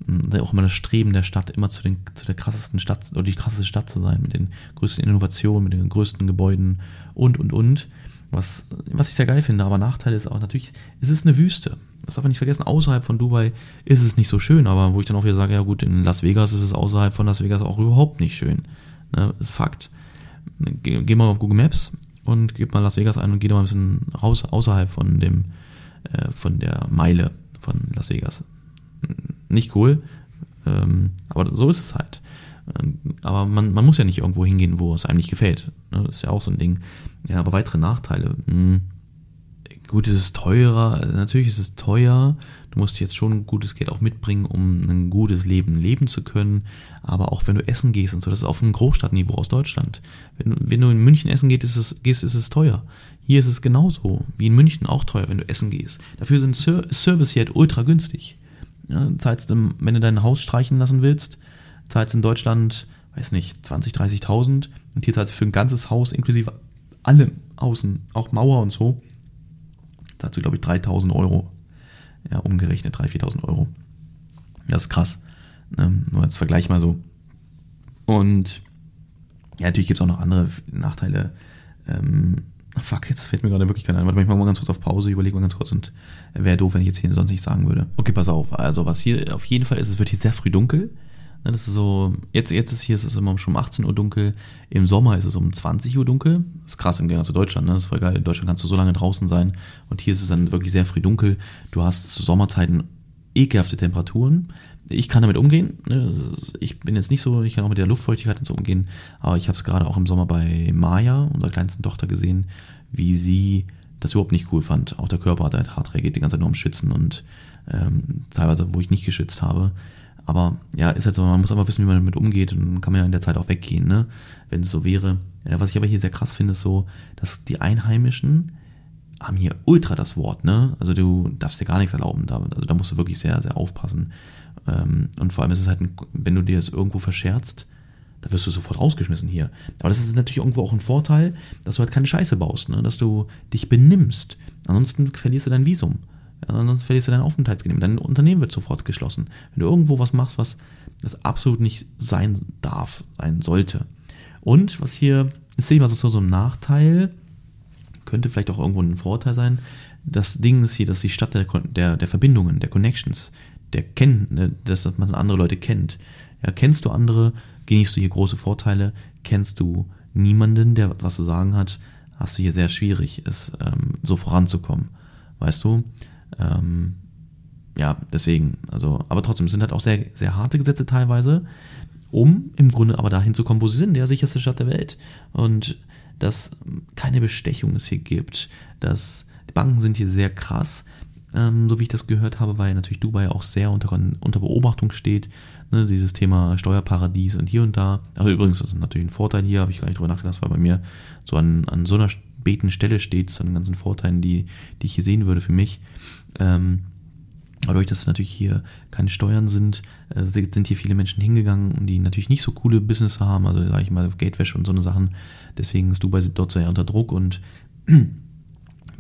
Und auch immer das Streben der Stadt, immer zu, den, zu der krassesten Stadt oder die krasseste Stadt zu sein, mit den größten Innovationen, mit den größten Gebäuden und und und. Was, was ich sehr geil finde, aber Nachteil ist auch natürlich, es ist eine Wüste. Das darf man nicht vergessen, außerhalb von Dubai ist es nicht so schön, aber wo ich dann auch wieder sage, ja gut, in Las Vegas ist es außerhalb von Las Vegas auch überhaupt nicht schön. Ne, ist Fakt. Geh, geh mal auf Google Maps und gib mal Las Vegas ein und geh da mal ein bisschen raus außerhalb von dem, äh, von der Meile von Las Vegas. Nicht cool. Ähm, aber so ist es halt. Ähm, aber man, man muss ja nicht irgendwo hingehen, wo es einem nicht gefällt. Ne? Das ist ja auch so ein Ding. Ja, aber weitere Nachteile. Hm. Gut, es ist teurer. Natürlich ist es teuer. Du musst jetzt schon gutes Geld auch mitbringen, um ein gutes Leben leben zu können. Aber auch wenn du essen gehst und so, das ist auf einem Großstadtniveau aus Deutschland. Wenn, wenn du in München essen gehst, ist es, gehst, ist es teuer. Hier ist es genauso wie in München auch teuer, wenn du essen gehst. Dafür sind Ser Service hier halt ultra günstig. Ja, zahlst du, wenn du dein Haus streichen lassen willst, zahlst du in Deutschland, weiß nicht, 20, 30.000 und hier zahlst du für ein ganzes Haus inklusive allem außen, auch Mauer und so, zahlst du glaube ich 3.000 Euro ja, umgerechnet 3.000, 4.000 Euro. Das ist krass. Ähm, nur als Vergleich mal so. Und ja, natürlich gibt es auch noch andere Nachteile. Ähm, fuck, jetzt fällt mir gerade wirklich keiner ein. Warte mal, ich mach mal ganz kurz auf Pause, überlege mal ganz kurz und wäre doof, wenn ich jetzt hier sonst nichts sagen würde. Okay, pass auf. Also, was hier auf jeden Fall ist, es wird hier sehr früh dunkel. Das ist so, jetzt, jetzt ist hier, ist es immer schon um 18 Uhr dunkel. Im Sommer ist es um 20 Uhr dunkel. Das ist krass im Gegensatz zu Deutschland, ne? Das ist voll geil. In Deutschland kannst du so lange draußen sein. Und hier ist es dann wirklich sehr früh dunkel. Du hast zu Sommerzeiten ekelhafte Temperaturen. Ich kann damit umgehen. Ne? Ich bin jetzt nicht so, ich kann auch mit der Luftfeuchtigkeit und so umgehen. Aber ich habe es gerade auch im Sommer bei Maya, unserer kleinsten Tochter, gesehen, wie sie das überhaupt nicht cool fand. Auch der Körper hat halt hart reagiert, die ganze Zeit nur am Schwitzen und ähm, teilweise, wo ich nicht geschwitzt habe, aber ja, ist halt so, man muss einfach wissen, wie man damit umgeht und kann man ja in der Zeit auch weggehen, ne? Wenn es so wäre. Ja, was ich aber hier sehr krass finde, ist so, dass die Einheimischen haben hier ultra das Wort, ne? Also du darfst dir gar nichts erlauben. Da, also da musst du wirklich sehr, sehr aufpassen. Ähm, und vor allem ist es halt, ein, wenn du dir das irgendwo verscherzt, da wirst du sofort rausgeschmissen hier. Aber das ist natürlich irgendwo auch ein Vorteil, dass du halt keine Scheiße baust, ne? dass du dich benimmst. Ansonsten verlierst du dein Visum. Ja, sonst verlierst du dein Aufenthaltsgenehmigung. Dein Unternehmen wird sofort geschlossen. Wenn du irgendwo was machst, was das absolut nicht sein darf, sein sollte. Und was hier, ist sehe ich mal so, so ein Nachteil, könnte vielleicht auch irgendwo ein Vorteil sein. Das Ding ist hier, dass die Stadt der, der, der Verbindungen, der Connections, der kennt, ne, dass man andere Leute kennt. Ja, kennst du andere, genießt du hier große Vorteile. Kennst du niemanden, der was zu sagen hat, hast du hier sehr schwierig, es ähm, so voranzukommen. Weißt du? Ähm, ja, deswegen, also, aber trotzdem sind halt auch sehr, sehr harte Gesetze teilweise, um im Grunde aber dahin zu kommen, wo sie sind, der sicherste Stadt der Welt. Und dass keine Bestechung es hier gibt, dass die Banken sind hier sehr krass, ähm, so wie ich das gehört habe, weil natürlich Dubai auch sehr unter, unter Beobachtung steht. Ne, dieses Thema Steuerparadies und hier und da. Also übrigens, das ist natürlich ein Vorteil hier, habe ich gar nicht drüber nachgedacht, weil bei mir so an, an so einer späten Stelle steht, zu den ganzen Vorteilen, die, die ich hier sehen würde für mich. Ähm, dadurch, dass natürlich hier keine Steuern sind, äh, sind hier viele Menschen hingegangen, die natürlich nicht so coole Business haben, also sage ich mal Gatewäsche und so eine Sachen. Deswegen ist Dubai dort sehr unter Druck und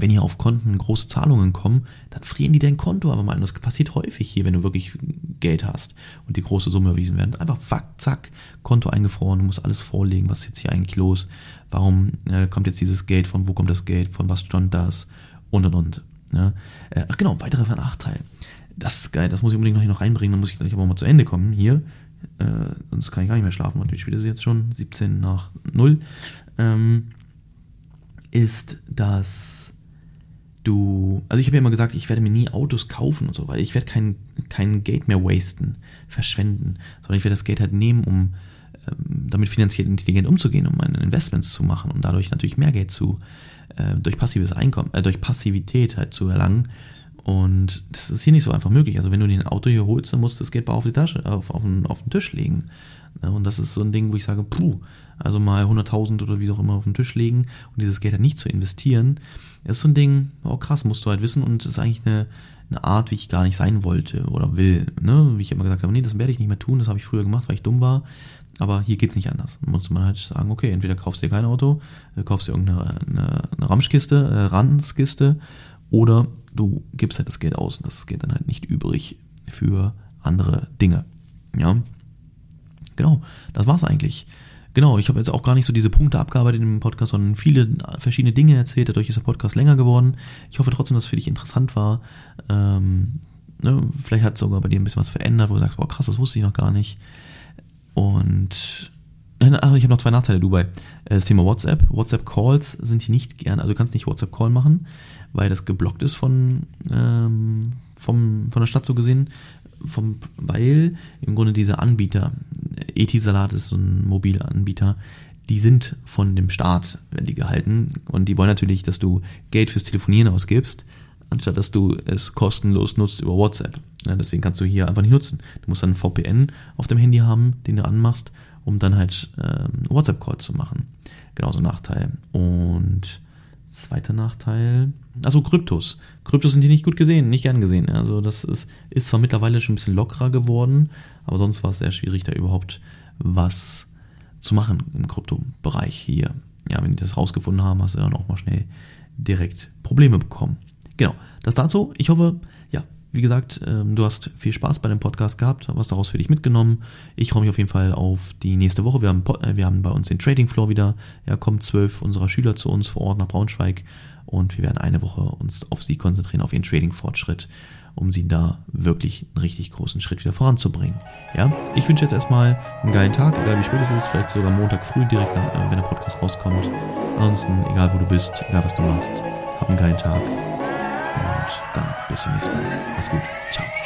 wenn hier auf Konten große Zahlungen kommen, dann frieren die dein Konto aber mal. Das passiert häufig hier, wenn du wirklich Geld hast und die große Summe erwiesen werden. Einfach fuck, zack, Konto eingefroren, du musst alles vorlegen, was ist jetzt hier eigentlich los, warum äh, kommt jetzt dieses Geld, von wo kommt das Geld, von was stand das und und und. Ja. Äh, ach genau, weiterer Nachteil. Das ist geil, das muss ich unbedingt noch, hier noch reinbringen, dann muss ich gleich aber mal zu Ende kommen hier. Äh, sonst kann ich gar nicht mehr schlafen und die Spiele sind jetzt schon 17 nach 0. Ähm, ist, dass du, also ich habe ja immer gesagt, ich werde mir nie Autos kaufen und so, weil ich werde kein, kein Geld mehr wasten, verschwenden, sondern ich werde das Geld halt nehmen, um ähm, damit finanziell intelligent umzugehen, um meine Investments zu machen und dadurch natürlich mehr Geld zu, äh, durch passives Einkommen, äh, durch Passivität halt zu erlangen. Und das ist hier nicht so einfach möglich. Also wenn du dir ein Auto hier holst, dann musst du das Geld auf die Tasche, auf, auf, auf den Tisch legen. Und das ist so ein Ding, wo ich sage, puh, also mal 100.000 oder wie auch immer auf den Tisch legen und dieses Geld halt nicht zu investieren, ist so ein Ding, oh krass, musst du halt wissen und ist eigentlich eine, eine Art, wie ich gar nicht sein wollte oder will. Ne? Wie ich immer gesagt habe, nee, das werde ich nicht mehr tun, das habe ich früher gemacht, weil ich dumm war. Aber hier geht es nicht anders. Da muss man halt sagen, okay, entweder kaufst du dir kein Auto, äh, kaufst dir irgendeine eine, eine Ramschkiste, äh, Ranskiste, oder du gibst halt das Geld aus und das geht dann halt nicht übrig für andere Dinge. Ja, genau, das war's eigentlich. Genau, ich habe jetzt auch gar nicht so diese Punkte abgearbeitet im Podcast, sondern viele verschiedene Dinge erzählt. Dadurch ist der Podcast länger geworden. Ich hoffe trotzdem, dass es für dich interessant war. Ähm, ne, vielleicht hat es sogar bei dir ein bisschen was verändert, wo du sagst, boah krass, das wusste ich noch gar nicht. Und Ach, ich habe noch zwei Nachteile Dubai. Äh, das Thema WhatsApp. WhatsApp-Calls sind hier nicht gern, also du kannst nicht WhatsApp-Call machen, weil das geblockt ist von, ähm, vom, von der Stadt so gesehen. Vom, weil im Grunde diese Anbieter, Etisalat ist so ein mobiler Anbieter, die sind von dem Staat, werden die gehalten und die wollen natürlich, dass du Geld fürs Telefonieren ausgibst, anstatt dass du es kostenlos nutzt über WhatsApp. Ja, deswegen kannst du hier einfach nicht nutzen. Du musst dann einen VPN auf dem Handy haben, den du anmachst, um dann halt ähm, WhatsApp-Call zu machen. Genauso Nachteil. Und zweiter Nachteil, also Kryptos. Kryptos sind hier nicht gut gesehen, nicht gern gesehen. Also das ist, ist zwar mittlerweile schon ein bisschen lockerer geworden, aber sonst war es sehr schwierig, da überhaupt was zu machen im Kryptobereich hier. Ja, wenn die das rausgefunden haben, hast du dann auch mal schnell direkt Probleme bekommen. Genau, das dazu. Ich hoffe, ja, wie gesagt, ähm, du hast viel Spaß bei dem Podcast gehabt, was daraus für dich mitgenommen. Ich freue mich auf jeden Fall auf die nächste Woche. Wir haben, äh, wir haben bei uns den Trading Floor wieder. Ja, kommen zwölf unserer Schüler zu uns vor Ort nach Braunschweig und wir werden eine Woche uns auf sie konzentrieren, auf ihren Trading-Fortschritt um sie da wirklich einen richtig großen Schritt wieder voranzubringen. Ja, ich wünsche jetzt erstmal einen geilen Tag, egal wie spät es ist, vielleicht sogar Montag früh direkt, nach, äh, wenn der Podcast rauskommt. Ansonsten, egal wo du bist, egal was du machst, hab einen geilen Tag und dann bis zum nächsten Mal. Mach's gut. Ciao.